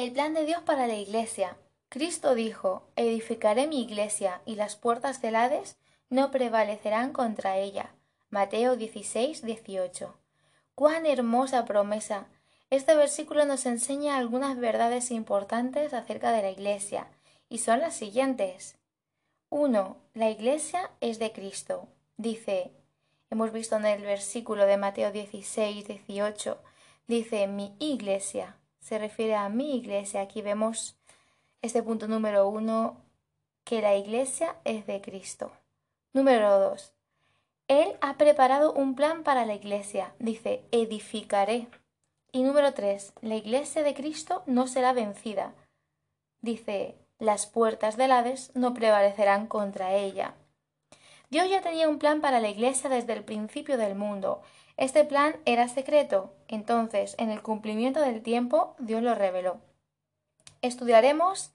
El plan de Dios para la Iglesia. Cristo dijo, edificaré mi Iglesia y las puertas del Hades no prevalecerán contra ella. Mateo 16, 18. ¡Cuán hermosa promesa! Este versículo nos enseña algunas verdades importantes acerca de la Iglesia, y son las siguientes. 1. La Iglesia es de Cristo. Dice, hemos visto en el versículo de Mateo 16, 18, dice mi Iglesia se refiere a mi iglesia. Aquí vemos este punto número uno, que la iglesia es de Cristo. Número dos, Él ha preparado un plan para la iglesia. Dice, edificaré. Y número tres, la iglesia de Cristo no será vencida. Dice, las puertas del Hades no prevalecerán contra ella. Dios ya tenía un plan para la iglesia desde el principio del mundo este plan era secreto, entonces en el cumplimiento del tiempo Dios lo reveló. Estudiaremos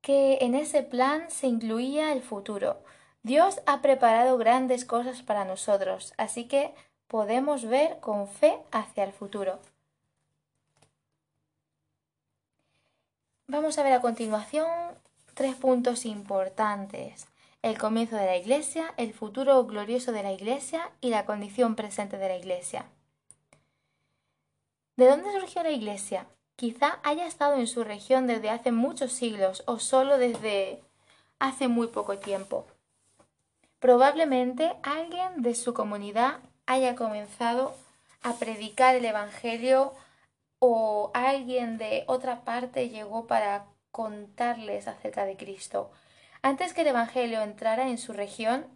que en ese plan se incluía el futuro. Dios ha preparado grandes cosas para nosotros, así que podemos ver con fe hacia el futuro. Vamos a ver a continuación tres puntos importantes el comienzo de la Iglesia, el futuro glorioso de la Iglesia y la condición presente de la Iglesia. ¿De dónde surgió la Iglesia? Quizá haya estado en su región desde hace muchos siglos o solo desde hace muy poco tiempo. Probablemente alguien de su comunidad haya comenzado a predicar el Evangelio o alguien de otra parte llegó para contarles acerca de Cristo. Antes que el Evangelio entrara en su región,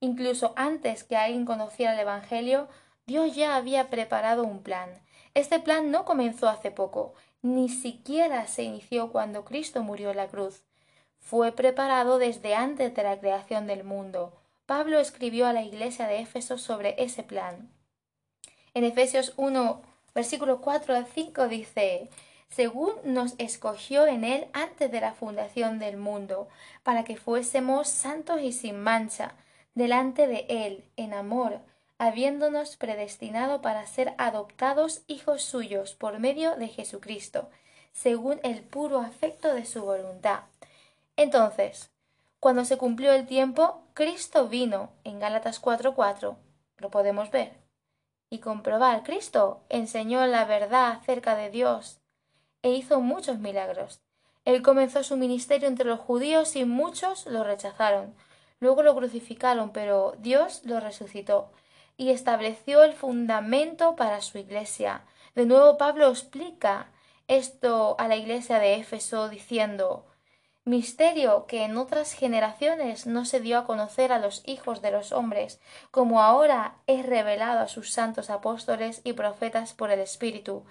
incluso antes que alguien conociera el Evangelio, Dios ya había preparado un plan. Este plan no comenzó hace poco, ni siquiera se inició cuando Cristo murió en la cruz. Fue preparado desde antes de la creación del mundo. Pablo escribió a la iglesia de Éfeso sobre ese plan. En Efesios 1, versículo 4 al 5 dice según nos escogió en él antes de la fundación del mundo, para que fuésemos santos y sin mancha, delante de él, en amor, habiéndonos predestinado para ser adoptados hijos suyos por medio de Jesucristo, según el puro afecto de su voluntad. Entonces, cuando se cumplió el tiempo, Cristo vino en Gálatas 4:4, lo podemos ver, y comprobar, Cristo enseñó la verdad acerca de Dios, e hizo muchos milagros. Él comenzó su ministerio entre los judíos y muchos lo rechazaron. Luego lo crucificaron, pero Dios lo resucitó y estableció el fundamento para su iglesia. De nuevo Pablo explica esto a la iglesia de Éfeso diciendo misterio que en otras generaciones no se dio a conocer a los hijos de los hombres, como ahora es revelado a sus santos apóstoles y profetas por el Espíritu,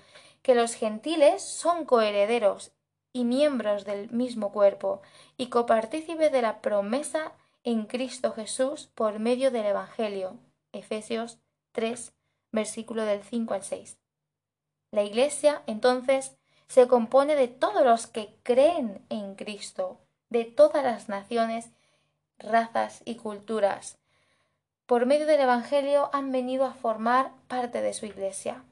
que los gentiles son coherederos y miembros del mismo cuerpo, y copartícipes de la promesa en Cristo Jesús por medio del Evangelio. Efesios 3, versículo del 5 al 6. La Iglesia, entonces, se compone de todos los que creen en Cristo, de todas las naciones, razas y culturas. Por medio del Evangelio han venido a formar parte de su Iglesia.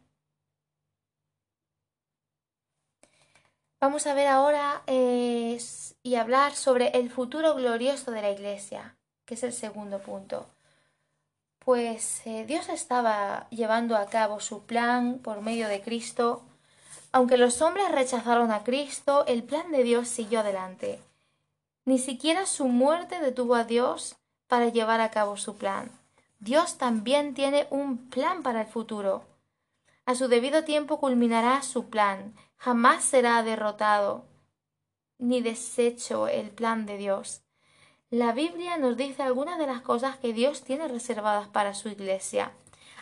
Vamos a ver ahora y hablar sobre el futuro glorioso de la Iglesia, que es el segundo punto. Pues eh, Dios estaba llevando a cabo su plan por medio de Cristo. Aunque los hombres rechazaron a Cristo, el plan de Dios siguió adelante. Ni siquiera su muerte detuvo a Dios para llevar a cabo su plan. Dios también tiene un plan para el futuro. A su debido tiempo culminará su plan, jamás será derrotado ni deshecho el plan de Dios. La Biblia nos dice algunas de las cosas que Dios tiene reservadas para su iglesia.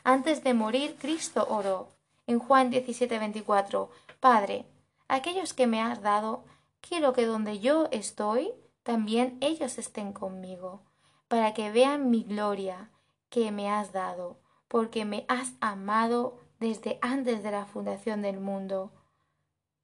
Antes de morir, Cristo oró. En Juan 17:24, Padre, aquellos que me has dado, quiero que donde yo estoy, también ellos estén conmigo, para que vean mi gloria que me has dado, porque me has amado desde antes de la fundación del mundo.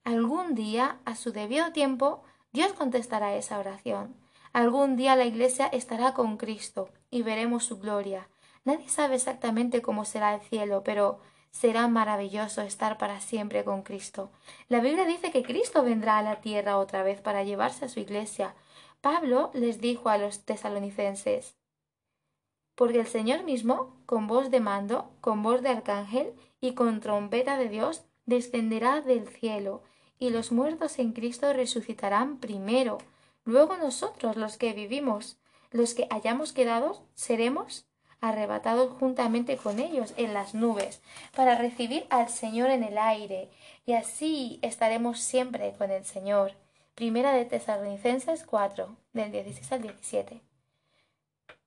Algún día, a su debido tiempo, Dios contestará esa oración. Algún día la Iglesia estará con Cristo y veremos su gloria. Nadie sabe exactamente cómo será el cielo, pero Será maravilloso estar para siempre con Cristo. La Biblia dice que Cristo vendrá a la tierra otra vez para llevarse a su iglesia. Pablo les dijo a los tesalonicenses, porque el Señor mismo, con voz de mando, con voz de arcángel y con trompeta de Dios, descenderá del cielo, y los muertos en Cristo resucitarán primero. Luego nosotros, los que vivimos, los que hayamos quedado, seremos arrebatados juntamente con ellos en las nubes, para recibir al Señor en el aire, y así estaremos siempre con el Señor. Primera de Tesalonicenses 4, del 16 al 17.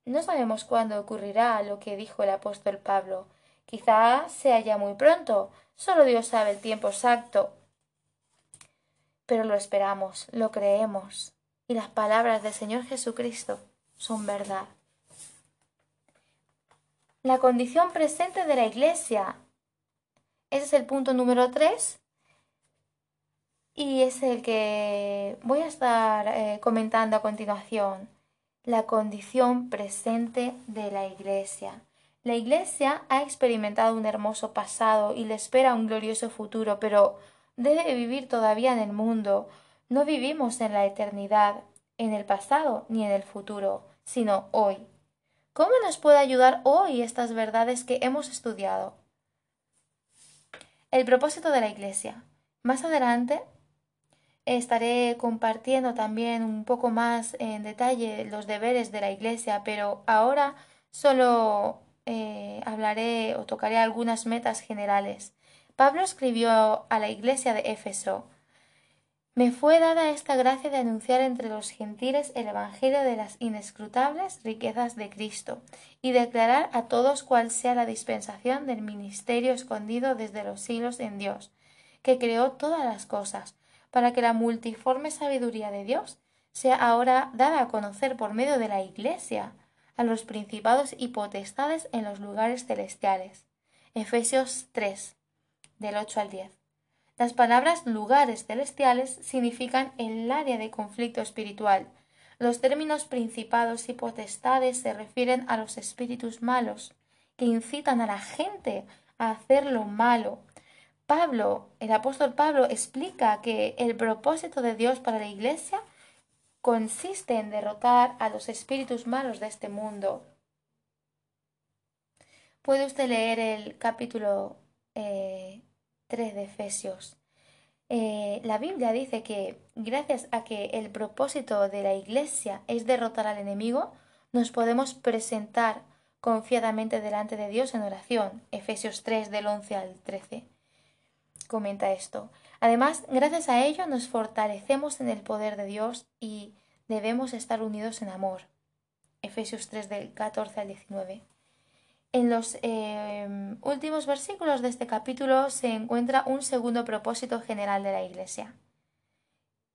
No sabemos cuándo ocurrirá lo que dijo el apóstol Pablo. Quizá sea ya muy pronto, solo Dios sabe el tiempo exacto. Pero lo esperamos, lo creemos, y las palabras del Señor Jesucristo son verdad. La condición presente de la Iglesia. Ese es el punto número 3 y es el que voy a estar eh, comentando a continuación. La condición presente de la Iglesia. La Iglesia ha experimentado un hermoso pasado y le espera un glorioso futuro, pero debe vivir todavía en el mundo. No vivimos en la eternidad, en el pasado ni en el futuro, sino hoy. ¿Cómo nos puede ayudar hoy estas verdades que hemos estudiado? El propósito de la Iglesia. Más adelante estaré compartiendo también un poco más en detalle los deberes de la Iglesia, pero ahora solo eh, hablaré o tocaré algunas metas generales. Pablo escribió a la Iglesia de Éfeso me fue dada esta gracia de anunciar entre los gentiles el Evangelio de las inescrutables riquezas de Cristo y declarar a todos cuál sea la dispensación del ministerio escondido desde los siglos en Dios, que creó todas las cosas, para que la multiforme sabiduría de Dios sea ahora dada a conocer por medio de la Iglesia a los principados y potestades en los lugares celestiales. Efesios 3, del 8 al 10. Las palabras lugares celestiales significan el área de conflicto espiritual. Los términos principados y potestades se refieren a los espíritus malos, que incitan a la gente a hacer lo malo. Pablo, el apóstol Pablo, explica que el propósito de Dios para la Iglesia consiste en derrotar a los espíritus malos de este mundo. Puede usted leer el capítulo eh, 3 de Efesios. Eh, la Biblia dice que gracias a que el propósito de la Iglesia es derrotar al enemigo, nos podemos presentar confiadamente delante de Dios en oración. Efesios 3 del 11 al 13 comenta esto. Además, gracias a ello nos fortalecemos en el poder de Dios y debemos estar unidos en amor. Efesios 3 del 14 al 19. En los em, últimos versículos de este capítulo se encuentra un segundo propósito general de la Iglesia.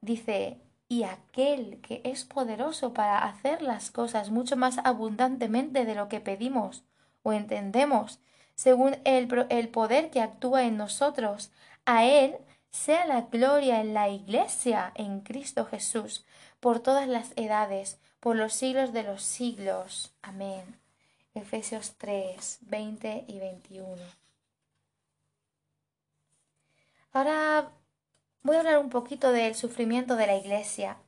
Dice, y aquel que es poderoso para hacer las cosas mucho más abundantemente de lo que pedimos o entendemos, según el, el poder que actúa en nosotros, a Él sea la gloria en la Iglesia, en Cristo Jesús, por todas las edades, por los siglos de los siglos. Amén. Efesios 3, 20 y 21. Ahora voy a hablar un poquito del sufrimiento de la Iglesia.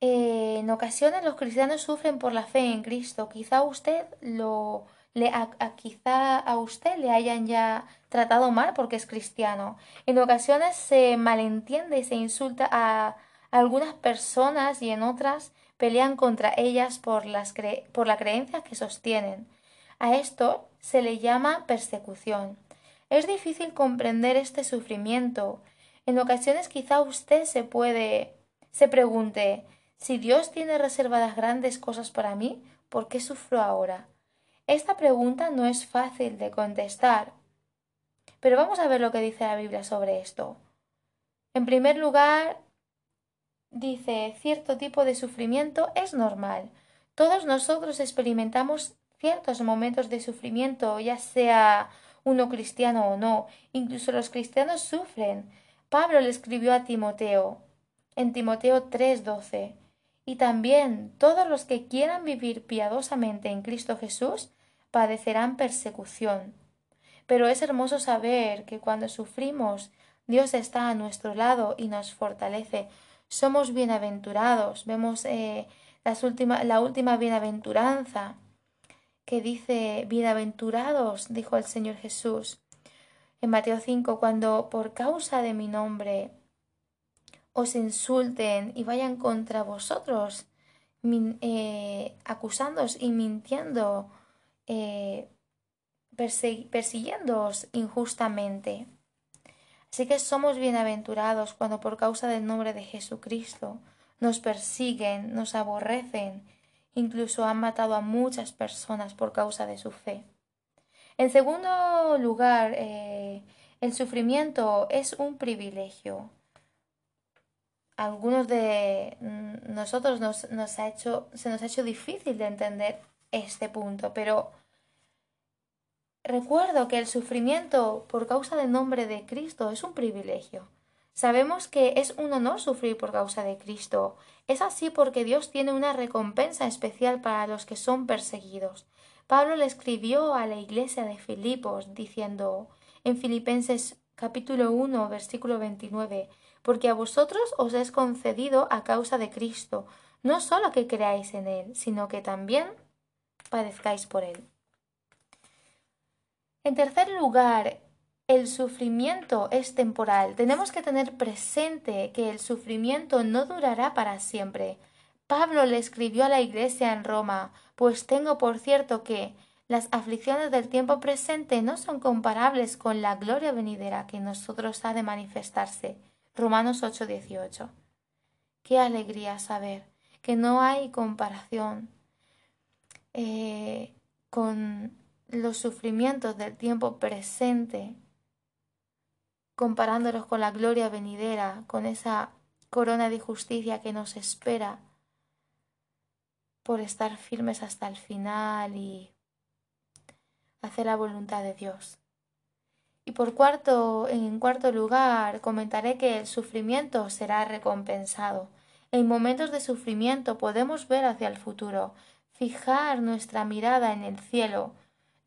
Eh, en ocasiones los cristianos sufren por la fe en Cristo. Quizá usted lo le, quizá a usted le hayan ya tratado mal porque es cristiano. En ocasiones se malentiende y se insulta a algunas personas y en otras pelean contra ellas por, las por la creencia que sostienen. A esto se le llama persecución. Es difícil comprender este sufrimiento. En ocasiones quizá usted se puede se pregunte si Dios tiene reservadas grandes cosas para mí, ¿por qué sufro ahora? Esta pregunta no es fácil de contestar. Pero vamos a ver lo que dice la Biblia sobre esto. En primer lugar, dice, cierto tipo de sufrimiento es normal. Todos nosotros experimentamos ciertos momentos de sufrimiento, ya sea uno cristiano o no. Incluso los cristianos sufren. Pablo le escribió a Timoteo en Timoteo 3:12. Y también todos los que quieran vivir piadosamente en Cristo Jesús padecerán persecución. Pero es hermoso saber que cuando sufrimos, Dios está a nuestro lado y nos fortalece. Somos bienaventurados. Vemos eh, la última bienaventuranza que dice, bienaventurados, dijo el Señor Jesús en Mateo 5, cuando por causa de mi nombre os insulten y vayan contra vosotros, eh, acusándoos y mintiendo, eh, persiguiéndoos injustamente. Así que somos bienaventurados cuando por causa del nombre de Jesucristo nos persiguen, nos aborrecen, incluso han matado a muchas personas por causa de su fe. En segundo lugar, eh, el sufrimiento es un privilegio. Algunos de nosotros nos, se nos ha hecho difícil de entender este punto, pero recuerdo que el sufrimiento por causa del nombre de Cristo es un privilegio. Sabemos que es un honor sufrir por causa de Cristo. Es así porque Dios tiene una recompensa especial para los que son perseguidos. Pablo le escribió a la iglesia de Filipos diciendo en Filipenses capítulo 1 versículo 29 porque a vosotros os es concedido a causa de Cristo, no solo que creáis en Él, sino que también padezcáis por Él. En tercer lugar, el sufrimiento es temporal. Tenemos que tener presente que el sufrimiento no durará para siempre. Pablo le escribió a la iglesia en Roma, pues tengo por cierto que las aflicciones del tiempo presente no son comparables con la gloria venidera que en nosotros ha de manifestarse. Romanos 8:18. Qué alegría saber que no hay comparación eh, con los sufrimientos del tiempo presente, comparándolos con la gloria venidera, con esa corona de justicia que nos espera por estar firmes hasta el final y hacer la voluntad de Dios. Y por cuarto, en cuarto lugar, comentaré que el sufrimiento será recompensado. En momentos de sufrimiento podemos ver hacia el futuro, fijar nuestra mirada en el cielo.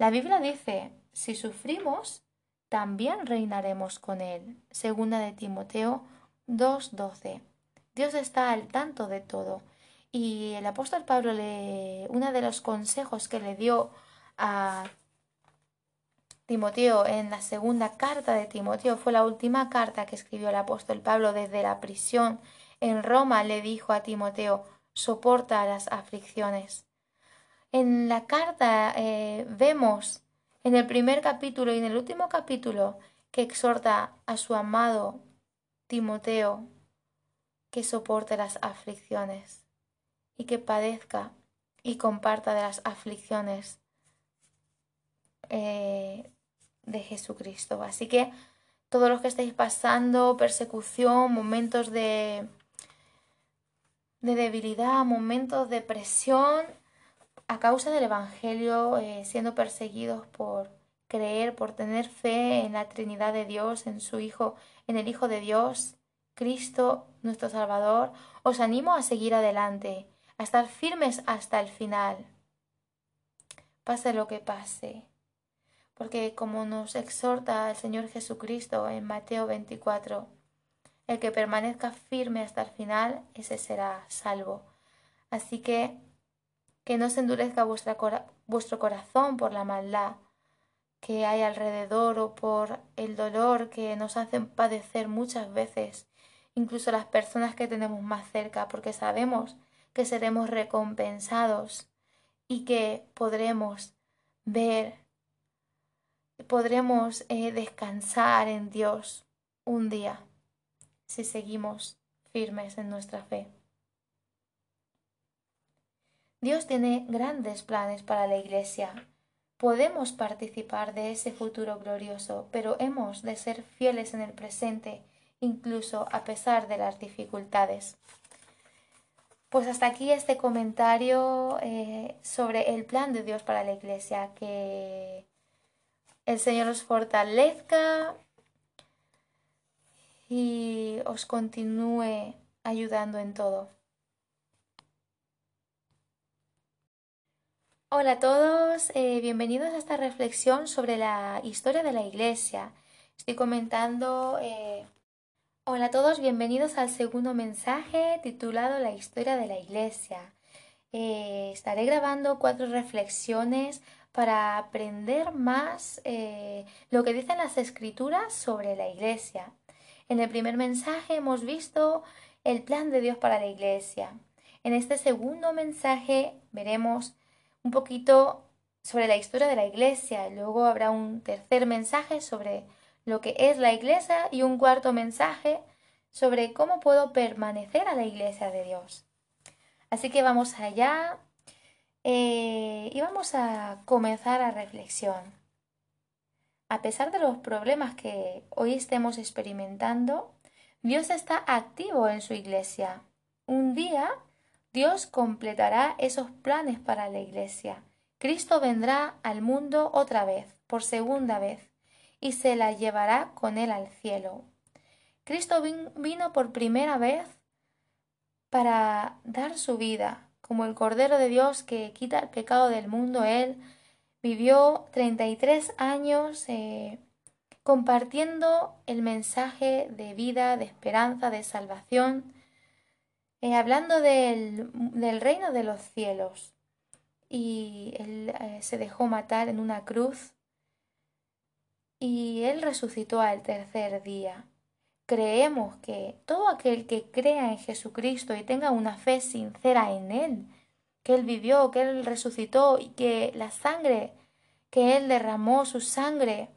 La Biblia dice, si sufrimos, también reinaremos con él. Segunda de Timoteo 2.12. Dios está al tanto de todo. Y el apóstol Pablo le, uno de los consejos que le dio a Timoteo en la segunda carta de Timoteo fue la última carta que escribió el apóstol Pablo desde la prisión en Roma le dijo a Timoteo soporta las aflicciones. En la carta eh, vemos en el primer capítulo y en el último capítulo que exhorta a su amado Timoteo que soporte las aflicciones y que padezca y comparta de las aflicciones eh, de Jesucristo. Así que todos los que estáis pasando persecución, momentos de, de debilidad, momentos de presión a causa del Evangelio, eh, siendo perseguidos por creer, por tener fe en la Trinidad de Dios, en su Hijo, en el Hijo de Dios, Cristo, nuestro Salvador, os animo a seguir adelante, a estar firmes hasta el final. Pase lo que pase porque como nos exhorta el Señor Jesucristo en Mateo 24, el que permanezca firme hasta el final, ese será salvo. Así que que no se endurezca vuestro corazón por la maldad que hay alrededor o por el dolor que nos hacen padecer muchas veces, incluso las personas que tenemos más cerca, porque sabemos que seremos recompensados y que podremos ver podremos eh, descansar en Dios un día si seguimos firmes en nuestra fe. Dios tiene grandes planes para la Iglesia. Podemos participar de ese futuro glorioso, pero hemos de ser fieles en el presente, incluso a pesar de las dificultades. Pues hasta aquí este comentario eh, sobre el plan de Dios para la Iglesia que el Señor os fortalezca y os continúe ayudando en todo. Hola a todos, eh, bienvenidos a esta reflexión sobre la historia de la Iglesia. Estoy comentando... Eh, hola a todos, bienvenidos al segundo mensaje titulado La historia de la Iglesia. Eh, estaré grabando cuatro reflexiones para aprender más lo que dicen las escrituras sobre la Iglesia. En el primer mensaje hemos visto el plan de Dios para la Iglesia. En este segundo mensaje veremos un poquito sobre la historia de la iglesia. Luego habrá un tercer mensaje sobre lo que es la iglesia y un cuarto mensaje sobre cómo puedo permanecer a la iglesia de Dios. Así que vamos allá eh, y vamos a comenzar a reflexión. A pesar de los problemas que hoy estemos experimentando, Dios está activo en su iglesia. Un día Dios completará esos planes para la Iglesia. Cristo vendrá al mundo otra vez, por segunda vez, y se la llevará con él al cielo. Cristo vino por primera vez para dar su vida, como el Cordero de Dios que quita el pecado del mundo. Él vivió 33 años eh, compartiendo el mensaje de vida, de esperanza, de salvación eh, hablando del, reino de los cielos. Y él eh, se dejó matar en una cruz y él resucitó al tercer día. Creemos que todo aquel que crea en Jesucristo y tenga una fe sincera en Él, que Él vivió, que Él resucitó y que la sangre que Él derramó, su sangre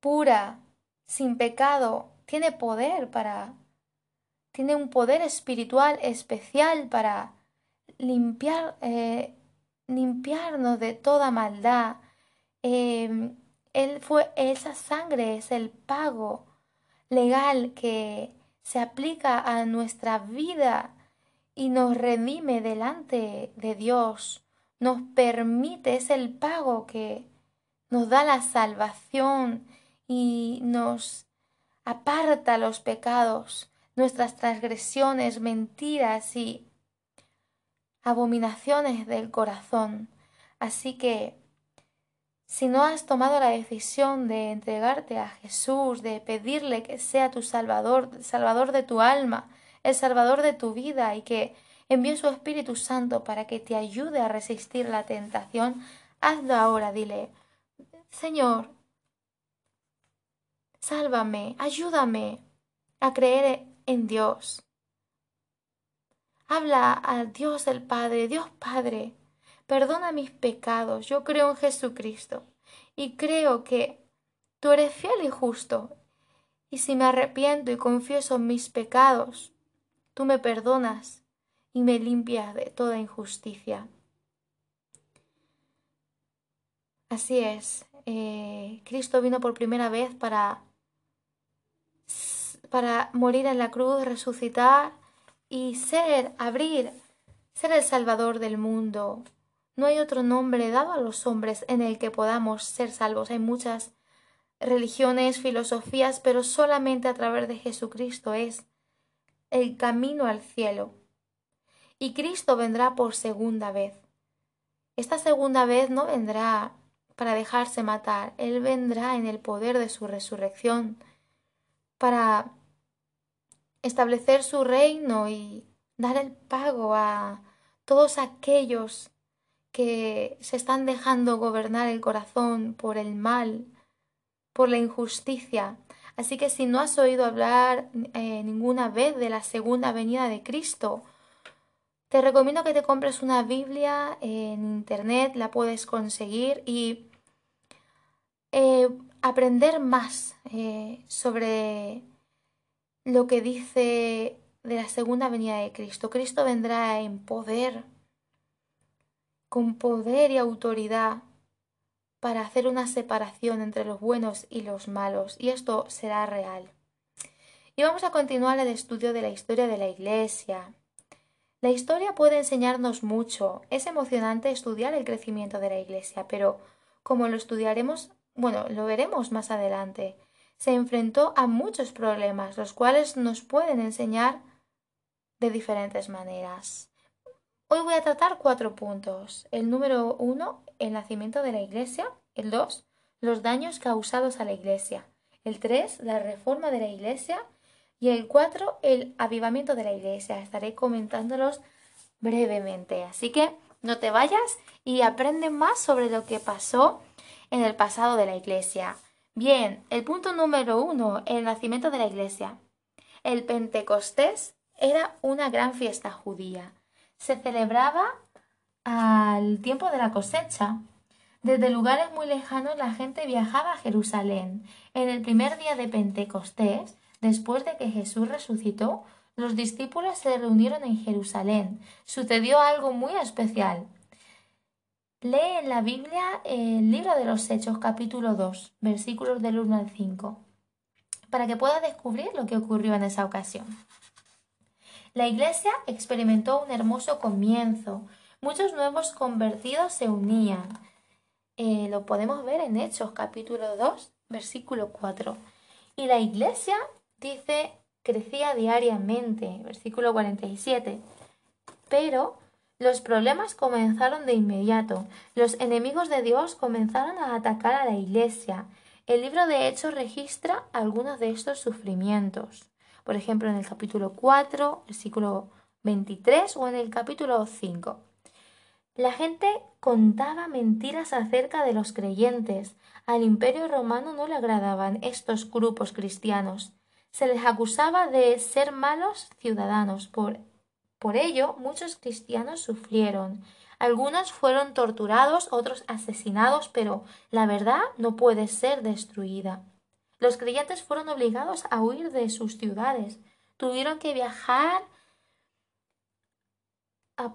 pura, sin pecado, tiene poder para tiene un poder espiritual especial para limpiar, eh, limpiarnos de toda maldad. Em, él fue, esa sangre es el pago legal que se aplica a nuestra vida y nos redime delante de Dios, nos permite, es el pago que nos da la salvación y nos aparta los pecados nuestras transgresiones, mentiras y abominaciones del corazón. Así que, si no has tomado la decisión de entregarte a Jesús, de pedirle que sea tu Salvador, el Salvador de tu alma, el Salvador de tu vida y que envíe su Espíritu Santo para que te ayude a resistir la tentación, hazlo ahora, dile, Señor, sálvame, ayúdame a creer en Dios. Habla a Dios el Padre, Dios Padre, perdona mis pecados, yo creo en Jesucristo y creo que tú eres fiel y justo. Y si me arrepiento y confieso mis pecados, tú me perdonas y me limpias de toda injusticia. Así es, eh, Cristo vino por primera vez para para morir en la cruz, resucitar y ser, abrir, ser el Salvador del mundo. No hay otro nombre dado a los hombres en el que podamos ser salvos. Hay muchas religiones, filosofías, pero solamente a través de Jesucristo es el camino al cielo. Y Cristo vendrá por segunda vez. Esta segunda vez no vendrá para dejarse matar, Él vendrá en el poder de su resurrección para establecer su reino y dar el pago a todos aquellos que se están dejando gobernar el corazón por el mal, por la injusticia. Así que si no has oído hablar eh, ninguna vez de la segunda venida de Cristo, te recomiendo que te compres una Biblia en internet, la puedes conseguir y eh, aprender más eh, sobre lo que dice de la segunda venida de Cristo. Cristo vendrá en poder, con poder y autoridad para hacer una separación entre los buenos y los malos, y esto será real. Y vamos a continuar el estudio de la historia de la Iglesia. La historia puede enseñarnos mucho. Es emocionante estudiar el crecimiento de la Iglesia, pero como lo estudiaremos, bueno, lo veremos más adelante se enfrentó a muchos problemas, los cuales nos pueden enseñar de diferentes maneras. Hoy voy a tratar cuatro puntos. El número uno, el nacimiento de la Iglesia. El dos, los daños causados a la Iglesia. El tres, la reforma de la Iglesia. Y el cuatro, el avivamiento de la Iglesia. Estaré comentándolos brevemente. Así que no te vayas y aprende más sobre lo que pasó en el pasado de la Iglesia. Bien, el punto número uno, el nacimiento de la Iglesia. El Pentecostés era una gran fiesta judía. Se celebraba al tiempo de la cosecha. Desde lugares muy lejanos la gente viajaba a Jerusalén. En el primer día de Pentecostés, después de que Jesús resucitó, los discípulos se reunieron en Jerusalén. Sucedió algo muy especial. Lee en la Biblia el libro de los Hechos capítulo 2, versículos del 1 al 5, para que puedas descubrir lo que ocurrió en esa ocasión. La iglesia experimentó un hermoso comienzo. Muchos nuevos convertidos se unían. Eh, lo podemos ver en Hechos capítulo 2, versículo 4. Y la iglesia, dice, crecía diariamente, versículo 47. Pero los problemas comenzaron de inmediato. Los enemigos de Dios comenzaron a atacar a la iglesia. El libro de Hechos registra algunos de estos sufrimientos. Por ejemplo, en el capítulo 4, versículo 23 o en el capítulo 5. La gente contaba mentiras acerca de los creyentes. Al imperio romano no le agradaban estos grupos cristianos. Se les acusaba de ser malos ciudadanos por por ello, muchos cristianos sufrieron. Algunos fueron torturados, otros asesinados, pero la verdad no puede ser destruida. Los creyentes fueron obligados a huir de sus ciudades. Tuvieron que viajar a,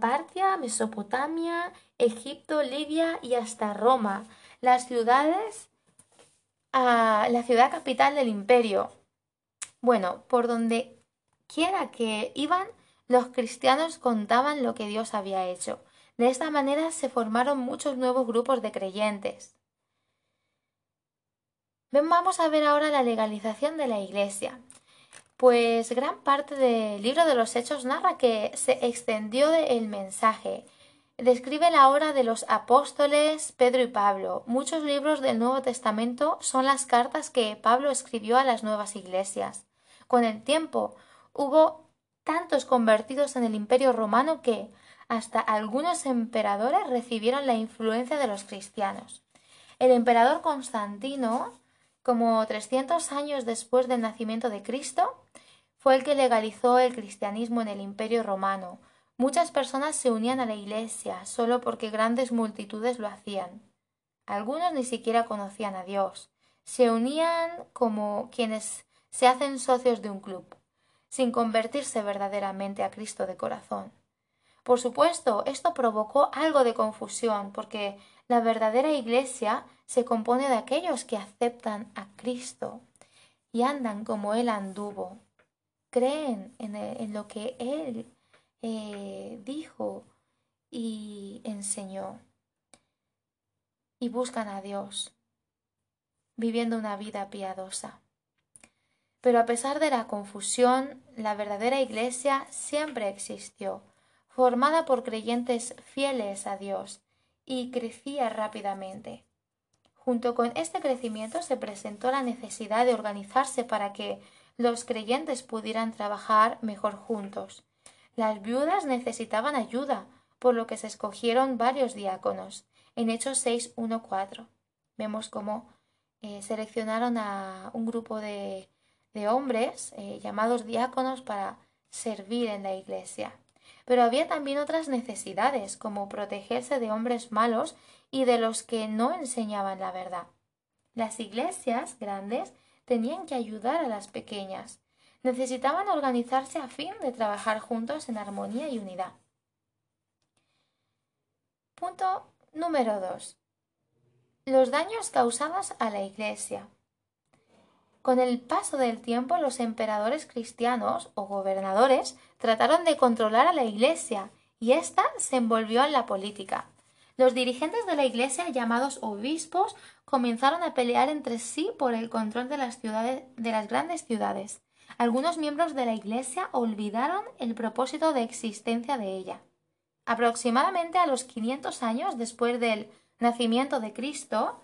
Partia, Mesopotamia, Egipto, Libia y hasta Roma, las ciudades, a la ciudad capital del imperio. Bueno, por donde quiera que iban, los cristianos contaban lo que Dios había hecho. De esta manera se formaron muchos nuevos grupos de creyentes. Vamos a ver ahora la legalización de la Iglesia. Pues gran parte del libro de los Hechos narra que se extendió el mensaje. Describe la hora de los apóstoles Pedro y Pablo. Muchos libros del Nuevo Testamento son las cartas que Pablo escribió a las nuevas iglesias. Con el tiempo, Hubo tantos convertidos en el imperio romano que hasta algunos emperadores recibieron la influencia de los cristianos. El emperador Constantino, como 300 años después del nacimiento de Cristo, fue el que legalizó el cristianismo en el imperio romano. Muchas personas se unían a la iglesia solo porque grandes multitudes lo hacían. Algunos ni siquiera conocían a Dios. Se unían como quienes se hacen socios de un club sin convertirse verdaderamente a Cristo de corazón. Por supuesto, esto provocó algo de confusión, porque la verdadera Iglesia se compone de aquellos que aceptan a Cristo y andan como Él anduvo, creen en, lo que Él eh, dijo y enseñó, y buscan a Dios, viviendo una vida piadosa. Pero a pesar de la confusión, la verdadera Iglesia siempre existió, formada por creyentes fieles a Dios, y crecía rápidamente. Junto con este crecimiento se presentó la necesidad de organizarse para que los creyentes pudieran trabajar mejor juntos. Las viudas necesitaban ayuda, por lo que se escogieron varios diáconos. En Hechos 6.1.4 vemos cómo eh, seleccionaron a un grupo de de hombres eh, llamados diáconos para servir en la iglesia. Pero había también otras necesidades, como protegerse de hombres malos y de los que no enseñaban la verdad. Las iglesias grandes tenían que ayudar a las pequeñas. Necesitaban organizarse a fin de trabajar juntos en armonía y unidad. Punto número 2. Los daños causados a la iglesia. Con el paso del tiempo los emperadores cristianos o gobernadores trataron de controlar a la Iglesia y ésta se envolvió en la política. Los dirigentes de la Iglesia, llamados obispos, comenzaron a pelear entre sí por el control de las ciudades, de las grandes ciudades. algunos miembros de la Iglesia olvidaron el propósito de existencia de ella. Aproximadamente a los 500 años después del nacimiento de Cristo,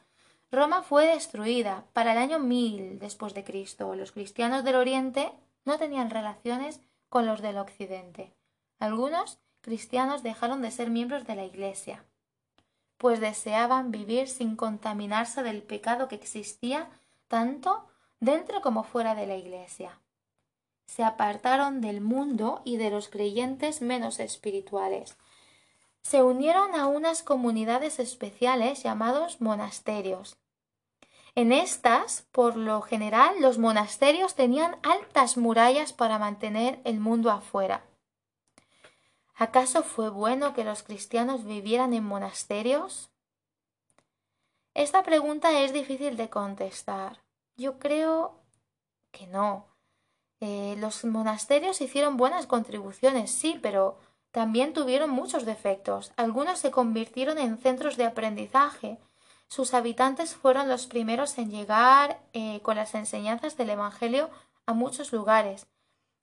Roma fue destruida. Para el año 1000 después de Cristo, los cristianos del Oriente no tenían relaciones con los del Occidente. Algunos cristianos dejaron de ser miembros de la Iglesia, pues deseaban vivir sin contaminarse del pecado que existía tanto dentro como fuera de la Iglesia. Se apartaron del mundo y de los creyentes menos espirituales. Se unieron a unas comunidades especiales llamados monasterios. En estas, por lo general, los monasterios tenían altas murallas para mantener el mundo afuera. ¿Acaso fue bueno que los cristianos vivieran en monasterios? Esta pregunta es difícil de contestar. Yo creo que no. Eh, los monasterios hicieron buenas contribuciones, sí, pero también tuvieron muchos defectos. Algunos se convirtieron en centros de aprendizaje. Sus habitantes fueron los primeros en llegar eh, con las enseñanzas del Evangelio a muchos lugares.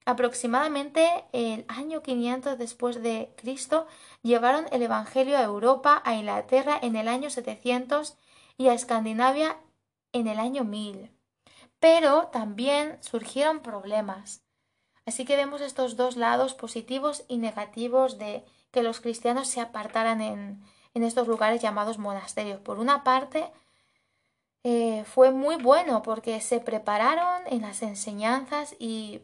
Aproximadamente el año 500 después de Cristo llevaron el Evangelio a Europa, a Inglaterra en el año 700 y a Escandinavia en el año 1000. Pero también surgieron problemas. Así que vemos estos dos lados positivos y negativos de que los cristianos se apartaran en, estos lugares llamados monasterios. Por una parte, eh, fue muy bueno porque se prepararon en las enseñanzas y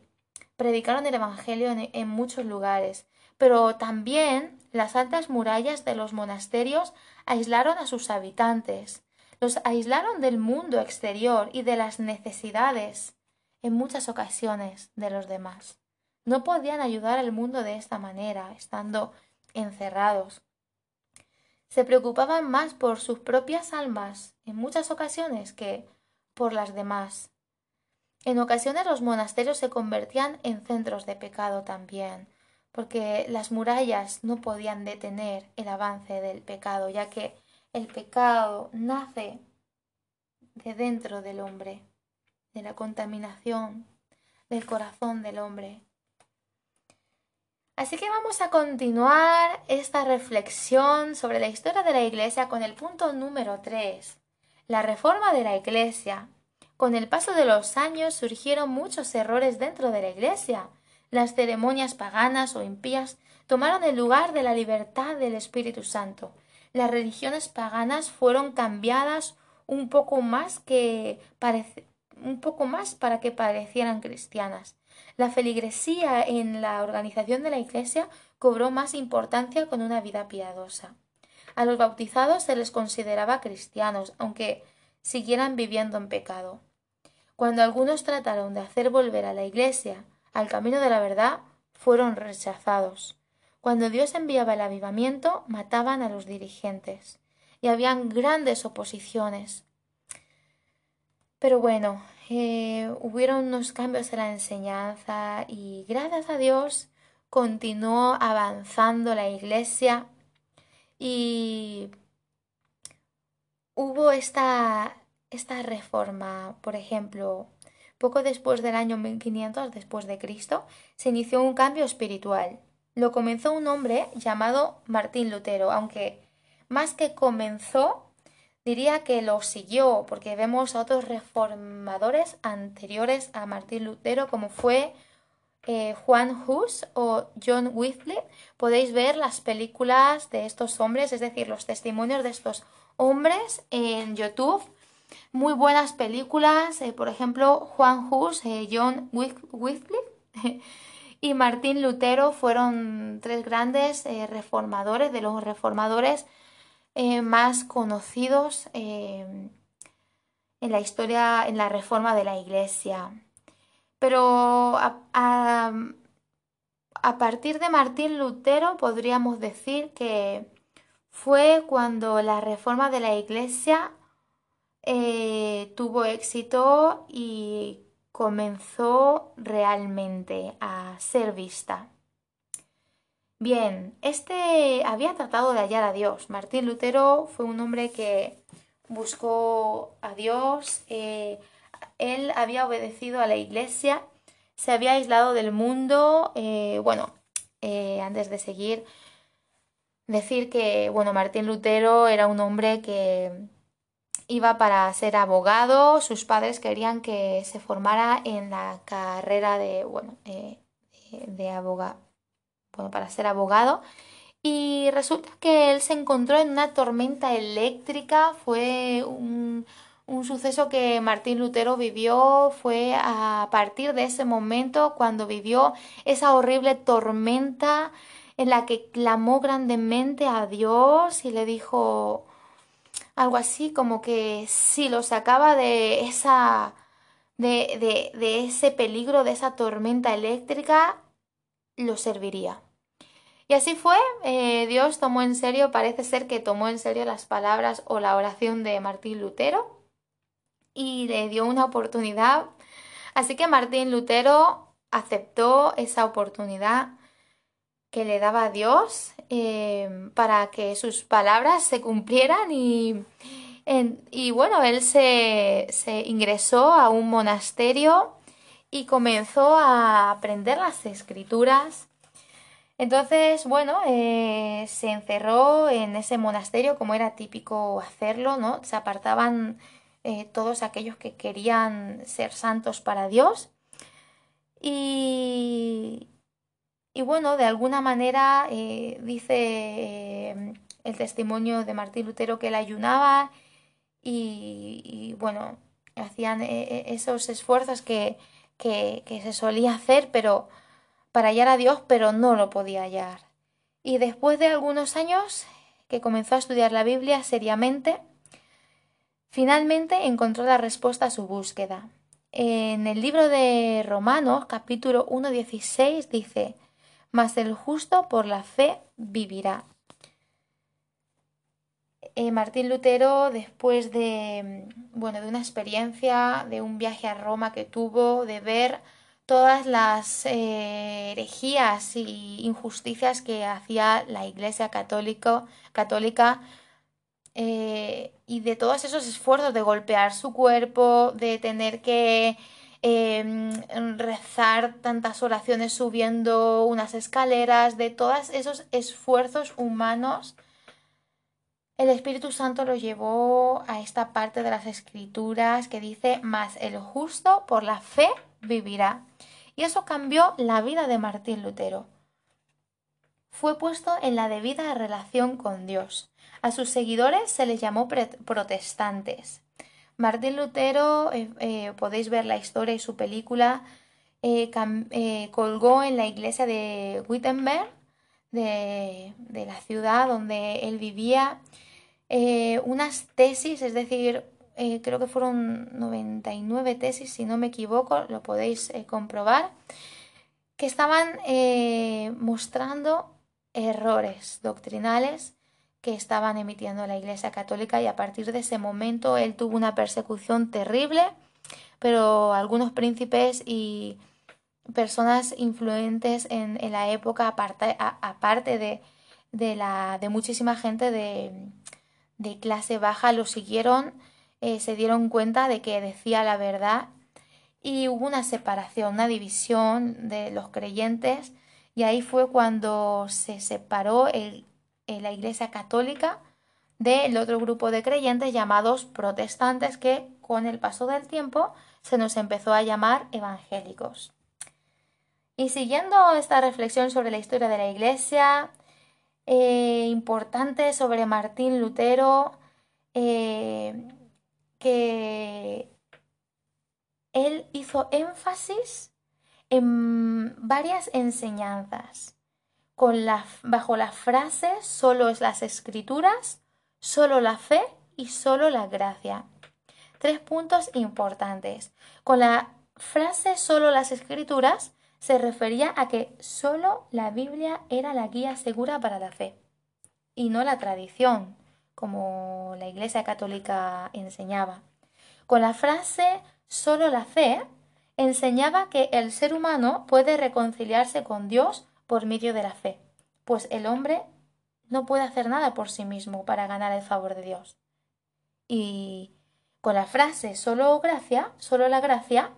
predicaron el Evangelio en, muchos lugares. Pero también las altas murallas de los monasterios aislaron a sus habitantes, los aislaron del mundo exterior y de las necesidades en muchas ocasiones de los demás. No podían ayudar al mundo de esta manera, estando encerrados. Se preocupaban más por sus propias almas en muchas ocasiones que por las demás. En ocasiones los monasterios se convertían en centros de pecado también, porque las murallas no podían detener el avance del pecado, ya que el pecado nace de dentro del hombre de la contaminación del corazón del hombre. Así que vamos a continuar esta reflexión sobre la historia de la Iglesia con el punto número 3, la reforma de la Iglesia. Con el paso de los años surgieron muchos errores dentro de la Iglesia. Las ceremonias paganas o impías tomaron el lugar de la libertad del Espíritu Santo. Las religiones paganas fueron cambiadas un poco más que parece, un poco más para que parecieran cristianas. La feligresía en la organización de la Iglesia cobró más importancia con una vida piadosa. A los bautizados se les consideraba cristianos, aunque siguieran viviendo en pecado. Cuando algunos trataron de hacer volver a la Iglesia al camino de la verdad, fueron rechazados. Cuando Dios enviaba el avivamiento, mataban a los dirigentes. Y habían grandes oposiciones. Pero bueno, eh, hubieron unos cambios en la enseñanza y gracias a Dios continuó avanzando la iglesia y hubo esta, esta reforma, por ejemplo, poco después del año 1500 después de Cristo, se inició un cambio espiritual. Lo comenzó un hombre llamado Martín Lutero, aunque más que comenzó, diría que lo siguió, porque vemos a otros reformadores anteriores a Martín Lutero, como fue eh, Juan Hus o John Wycliffe. Podéis ver las películas de estos hombres, es decir, los testimonios de estos hombres en YouTube. Muy buenas películas, eh, por ejemplo, Juan Hus, eh, John Wycliffe y Martín Lutero fueron tres grandes reformadores, de los reformadores eh, más conocidos eh, en la historia, en la reforma de la Iglesia. Pero a, partir de Martín Lutero podríamos decir que fue cuando la reforma de la Iglesia eh, tuvo éxito y comenzó realmente a ser vista. Bien, este había tratado de hallar a Dios. Martín Lutero fue un hombre que buscó a Dios, eh, él había obedecido a la iglesia, se había aislado del mundo. Eh, bueno, eh, antes de seguir, decir que, bueno, Martín Lutero era un hombre que iba para ser abogado. Sus padres querían que se formara en la carrera de, bueno, de abogado, bueno, para ser abogado. Y resulta que él se encontró en una tormenta eléctrica, fue un, un suceso que Martín Lutero vivió, fue a partir de ese momento cuando vivió esa horrible tormenta en la que clamó grandemente a Dios y le dijo algo así como que si lo sacaba de esa de, de, de ese peligro, de esa tormenta eléctrica, lo serviría. Y así fue, eh, Dios tomó en serio, parece ser que tomó en serio las palabras o la oración de Martín Lutero y le dio una oportunidad. Así que Martín Lutero aceptó esa oportunidad que le daba Dios eh, para que sus palabras se cumplieran y, y bueno, él se, se ingresó a un monasterio y comenzó a aprender las escrituras entonces, bueno, eh, se encerró en ese monasterio como era típico hacerlo, ¿no? Se apartaban eh, todos aquellos que querían ser santos para Dios. Y, y bueno, de alguna manera eh, dice el testimonio de Martín Lutero que él ayunaba y, bueno, hacían esos esfuerzos que, que se solía hacer, pero para hallar a Dios, pero no lo podía hallar. Y después de algunos años que comenzó a estudiar la Biblia seriamente, finalmente encontró la respuesta a su búsqueda. En el libro de Romanos, capítulo 1.16, dice, Mas el justo por la fe vivirá. Eh, Martín Lutero, después de, bueno, de una experiencia, de un viaje a Roma que tuvo, de ver todas las eh, herejías y injusticias que hacía la Iglesia católica eh, y de todos esos esfuerzos de golpear su cuerpo, de tener que em, rezar tantas oraciones subiendo unas escaleras, de todos esos esfuerzos humanos. El Espíritu Santo lo llevó a esta parte de las escrituras que dice, más el justo por la fe vivirá. Y eso cambió la vida de Martín Lutero. Fue puesto en la debida relación con Dios. A sus seguidores se les llamó protestantes. Martín Lutero, eh, eh, podéis ver la historia y su película, eh, colgó en la iglesia de Wittenberg, de, de la ciudad donde él vivía, unas tesis, es decir, eh, creo que fueron 99 tesis, si no me equivoco, lo podéis eh, comprobar, que estaban eh, mostrando errores doctrinales que estaban emitiendo la Iglesia Católica y a partir de ese momento él tuvo una persecución terrible, pero algunos príncipes y personas influentes en, la época, aparte, aparte de, de, la, de muchísima gente de, de clase baja, lo siguieron eh, se dieron cuenta de que decía la verdad y hubo una separación, una división de los creyentes y ahí fue cuando se separó el, la Iglesia Católica del otro grupo de creyentes llamados protestantes que con el paso del tiempo se nos empezó a llamar evangélicos. Y siguiendo esta reflexión sobre la historia de la Iglesia, eh, importante sobre Martín Lutero, eh, que él hizo énfasis en varias enseñanzas con la, bajo la frase solo es las escrituras, solo la fe y solo la gracia. Tres puntos importantes. Con la frase solo las escrituras se refería a que solo la Biblia era la guía segura para la fe y no la tradición, como la Iglesia Católica enseñaba. Con la frase solo la fe, enseñaba que el ser humano puede reconciliarse con Dios por medio de la fe, pues el hombre no puede hacer nada por sí mismo para ganar el favor de Dios. Y con la frase solo gracia, solo la gracia,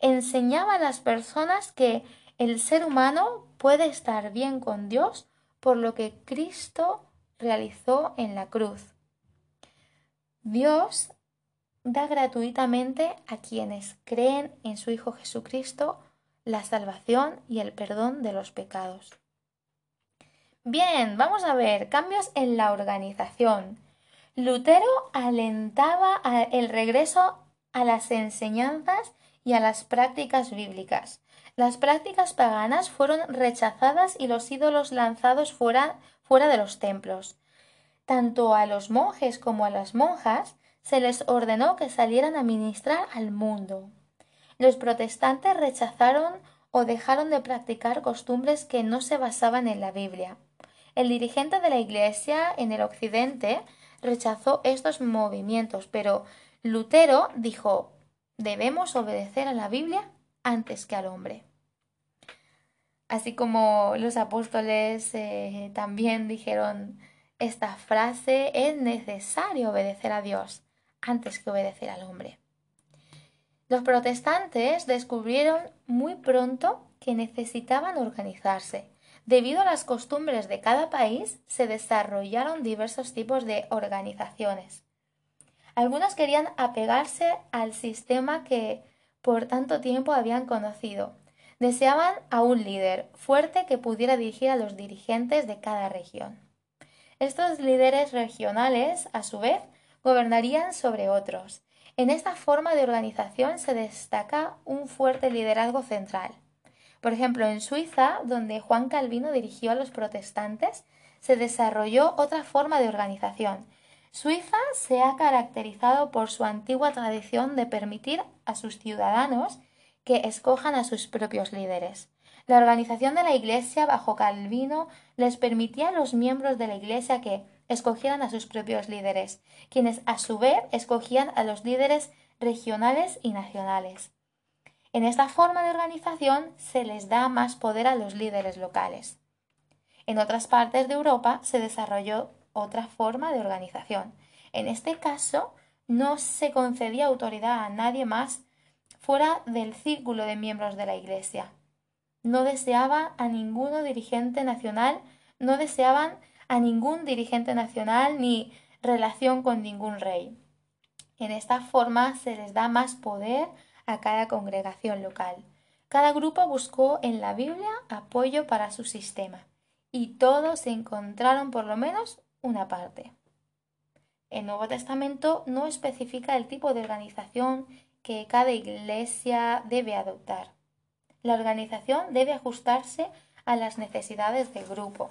enseñaba a las personas que el ser humano puede estar bien con Dios por lo que Cristo realizó en la cruz. Dios da gratuitamente a quienes creen en su Hijo Jesucristo la salvación y el perdón de los pecados. Bien, vamos a ver cambios en la organización. Lutero alentaba el regreso a las enseñanzas y a las prácticas bíblicas. Las prácticas paganas fueron rechazadas y los ídolos lanzados fuera, fuera de los templos. Tanto a los monjes como a las monjas se les ordenó que salieran a ministrar al mundo. Los protestantes rechazaron o dejaron de practicar costumbres que no se basaban en la Biblia. El dirigente de la Iglesia en el Occidente rechazó estos movimientos, pero Lutero dijo debemos obedecer a la Biblia antes que al hombre. Así como los apóstoles eh, también dijeron esta frase, es necesario obedecer a Dios antes que obedecer al hombre. Los protestantes descubrieron muy pronto que necesitaban organizarse. Debido a las costumbres de cada país, se desarrollaron diversos tipos de organizaciones. Algunos querían apegarse al sistema que por tanto tiempo habían conocido. Deseaban a un líder fuerte que pudiera dirigir a los dirigentes de cada región. Estos líderes regionales, a su vez, gobernarían sobre otros. En esta forma de organización se destaca un fuerte liderazgo central. Por ejemplo, en Suiza, donde Juan Calvino dirigió a los protestantes, se desarrolló otra forma de organización. Suiza se ha caracterizado por su antigua tradición de permitir a sus ciudadanos que escojan a sus propios líderes. La organización de la Iglesia bajo Calvino les permitía a los miembros de la Iglesia que, escogieran a sus propios líderes, quienes a su vez escogían a los líderes regionales y nacionales. En esta forma de organización se les da más poder a los líderes locales. En otras partes de Europa se desarrolló otra forma de organización. En este caso, no se concedía autoridad a nadie más fuera del círculo de miembros de la Iglesia. No deseaba a ninguno dirigente nacional, no deseaban a ningún dirigente nacional ni relación con ningún rey. En esta forma se les da más poder a cada congregación local. Cada grupo buscó en la Biblia apoyo para su sistema y todos encontraron por lo menos una parte. El Nuevo Testamento no especifica el tipo de organización que cada iglesia debe adoptar. La organización debe ajustarse a las necesidades del grupo,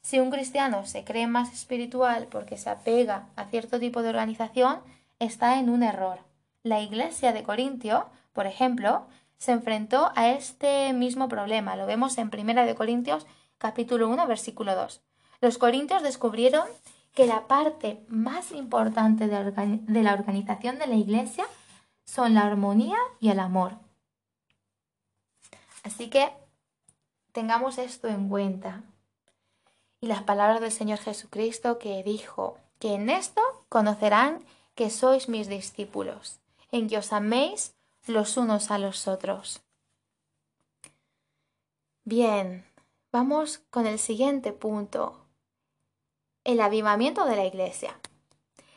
si un cristiano se cree más espiritual porque se apega a cierto tipo de organización, está en un error. La iglesia de Corintio, por ejemplo, se enfrentó a este mismo problema. Lo vemos en 1 de Corintios capítulo 1 versículo 2. Los corintios descubrieron que la parte más importante de la organización de la iglesia son la armonía y el amor. Así que tengamos esto en cuenta y las palabras del Señor Jesucristo que dijo que en esto conocerán que sois mis discípulos, en que os améis los unos a los otros. Bien, vamos con el siguiente punto, el avivamiento de la Iglesia.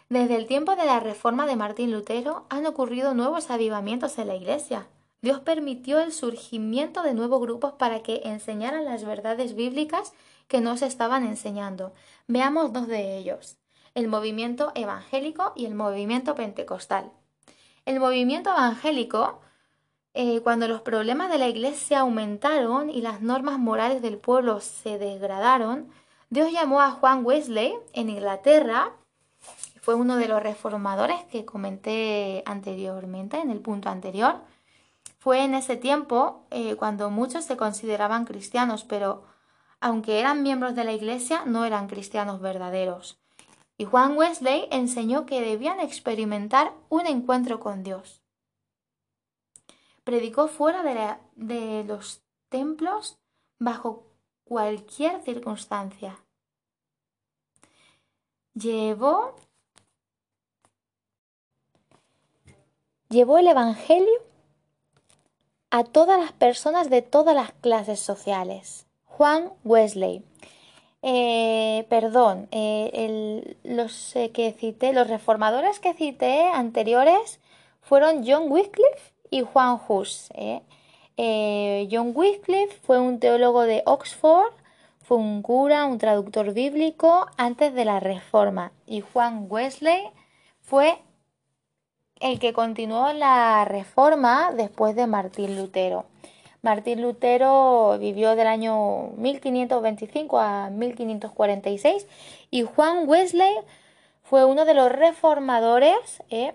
Desde el tiempo de la reforma de Martín Lutero han ocurrido nuevos avivamientos en la Iglesia. Dios permitió el surgimiento de nuevos grupos para que enseñaran las verdades bíblicas que nos estaban enseñando. Veamos dos de ellos, el movimiento evangélico y el movimiento pentecostal. El movimiento evangélico, eh, cuando los problemas de la iglesia aumentaron y las normas morales del pueblo se degradaron, Dios llamó a Juan Wesley en Inglaterra, fue uno de los reformadores que comenté anteriormente, en el punto anterior. Fue en ese tiempo eh, cuando muchos se consideraban cristianos, pero aunque eran miembros de la Iglesia, no eran cristianos verdaderos. Y Juan Wesley enseñó que debían experimentar un encuentro con Dios. Predicó fuera de, de los templos bajo cualquier circunstancia. Llevó, llevó el Evangelio a todas las personas de todas las clases sociales. Juan Wesley. Eh, perdón, eh, los eh, que cité, los reformadores que cité anteriores fueron John Wycliffe y Juan Hus. John Wycliffe fue un teólogo de Oxford, fue un cura, un traductor bíblico antes de la Reforma y Juan Wesley fue el que continuó la Reforma después de Martín Lutero. Martín Lutero vivió del año 1525 a 1546 y Juan Wesley fue uno de los reformadores eh,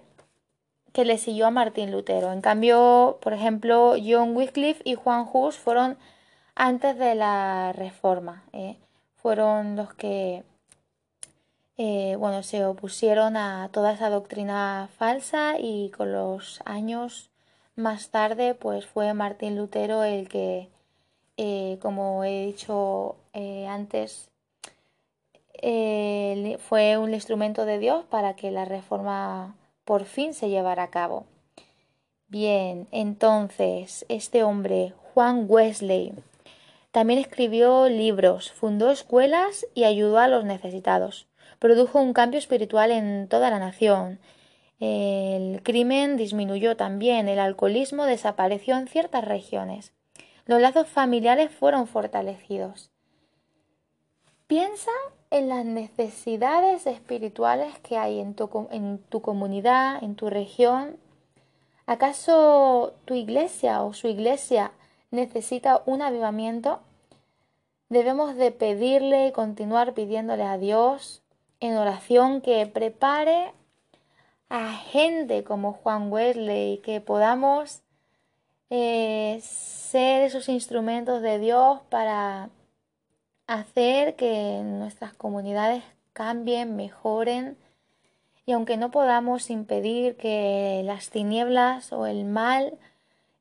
que le siguió a Martín Lutero. En cambio, por ejemplo, John Wycliffe y Juan Hus fueron antes de la reforma. Eh, fueron los que eh, bueno, se opusieron a toda esa doctrina falsa y con los años más tarde, pues fue Martín Lutero el que, eh, como he dicho antes, fue un instrumento de Dios para que la reforma por fin se llevara a cabo. Bien, entonces, este hombre, Juan Wesley, también escribió libros, fundó escuelas y ayudó a los necesitados. Produjo un cambio espiritual en toda la nación el crimen disminuyó también, el alcoholismo desapareció en ciertas regiones. Los lazos familiares fueron fortalecidos. Piensa en las necesidades espirituales que hay en tu, en tu comunidad, en tu región. ¿Acaso tu iglesia o su iglesia necesita un avivamiento? Debemos de pedirle y continuar pidiéndole a Dios en oración que prepare a gente como Juan Wesley, que podamos eh, ser esos instrumentos de Dios para hacer que nuestras comunidades cambien, mejoren, y aunque no podamos impedir que las tinieblas o el mal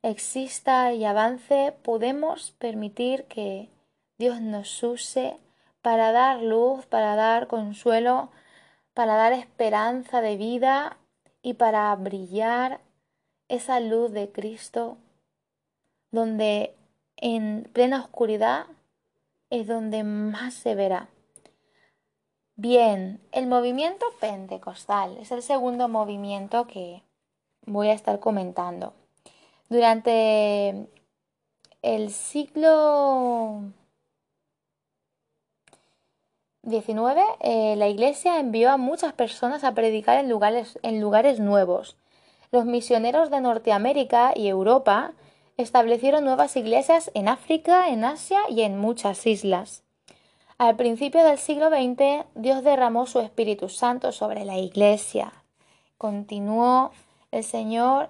exista y avance, podemos permitir que Dios nos use para dar luz, para dar consuelo para dar esperanza de vida y para brillar esa luz de Cristo donde en plena oscuridad es donde más se verá. Bien, el movimiento pentecostal es el segundo movimiento que voy a estar comentando. Durante el siglo 19, eh, la Iglesia envió a muchas personas a predicar en lugares, en lugares nuevos. Los misioneros de Norteamérica y Europa establecieron nuevas iglesias en África, en Asia y en muchas islas. Al principio del siglo XX, Dios derramó su Espíritu Santo sobre la Iglesia. Continuó el Señor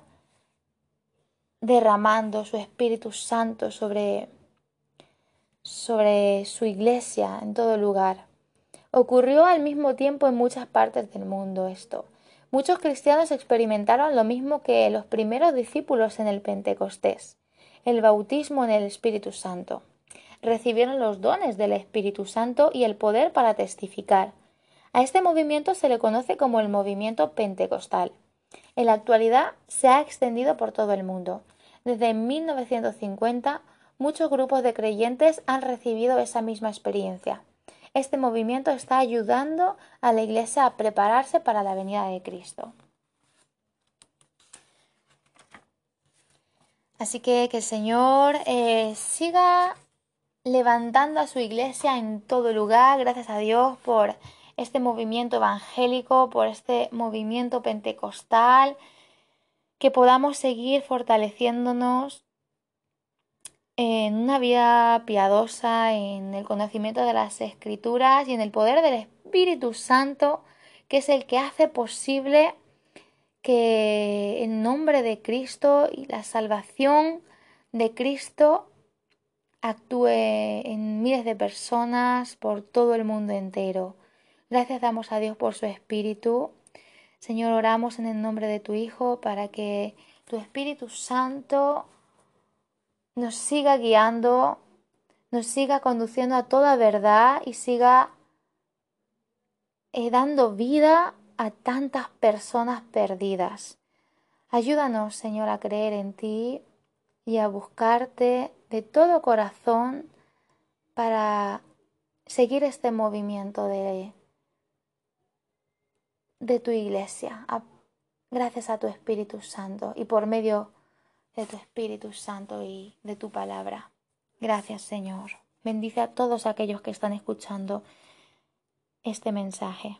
derramando su Espíritu Santo sobre, sobre su Iglesia en todo lugar. Ocurrió al mismo tiempo en muchas partes del mundo esto. Muchos cristianos experimentaron lo mismo que los primeros discípulos en el Pentecostés, el bautismo en el Espíritu Santo. Recibieron los dones del Espíritu Santo y el poder para testificar. A este movimiento se le conoce como el movimiento pentecostal. En la actualidad se ha extendido por todo el mundo. Desde 1950 muchos grupos de creyentes han recibido esa misma experiencia. Este movimiento está ayudando a la Iglesia a prepararse para la venida de Cristo. Así que que el Señor eh, siga levantando a su iglesia en todo lugar. Gracias a Dios por este movimiento evangélico, por este movimiento pentecostal. Que podamos seguir fortaleciéndonos en una vida piadosa, en el conocimiento de las escrituras y en el poder del Espíritu Santo, que es el que hace posible que en nombre de Cristo y la salvación de Cristo actúe en miles de personas por todo el mundo entero. Gracias damos a Dios por su Espíritu. Señor, oramos en el nombre de tu Hijo para que tu Espíritu Santo nos siga guiando, nos siga conduciendo a toda verdad y siga eh, dando vida a tantas personas perdidas. Ayúdanos, Señor, a creer en ti y a buscarte de todo corazón para seguir este movimiento de, de tu iglesia, gracias a tu Espíritu Santo y por medio de tu Espíritu Santo y de tu palabra. Gracias Señor. Bendice a todos aquellos que están escuchando este mensaje.